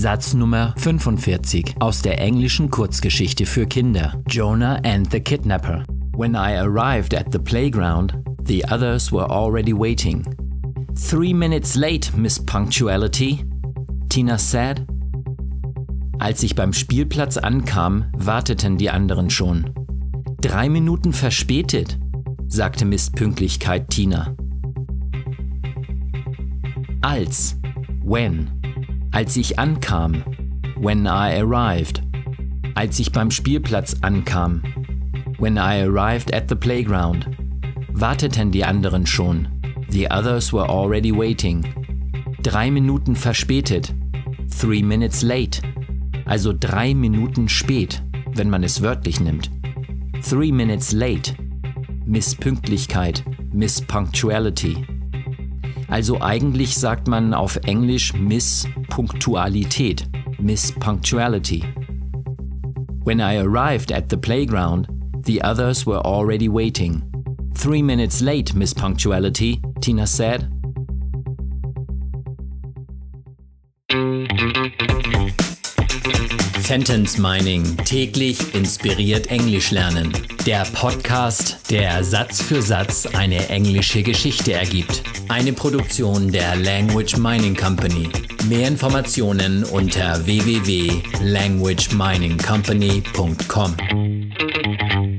Satz Nummer 45 aus der englischen Kurzgeschichte für Kinder Jonah and the Kidnapper. When I arrived at the playground, the others were already waiting. Three minutes late, Miss Punctuality, Tina said. Als ich beim Spielplatz ankam, warteten die anderen schon. Drei Minuten verspätet, sagte Miss Pünktlichkeit Tina. Als, when, als ich ankam, when I arrived, als ich beim Spielplatz ankam, when I arrived at the playground, warteten die anderen schon. The others were already waiting. Drei Minuten verspätet. Three minutes late. Also drei Minuten spät, wenn man es wörtlich nimmt. Three minutes late. Misspünktlichkeit, Mispunctuality. Also eigentlich sagt man auf Englisch Misspunktualität, Mispunctuality. When I arrived at the playground, the others were already waiting. Three minutes late, Miss Punctuality, Tina said. Sentence Mining täglich inspiriert Englisch lernen. Der Podcast, der Satz für Satz eine englische Geschichte ergibt. Eine Produktion der Language Mining Company. Mehr Informationen unter www.languageminingcompany.com.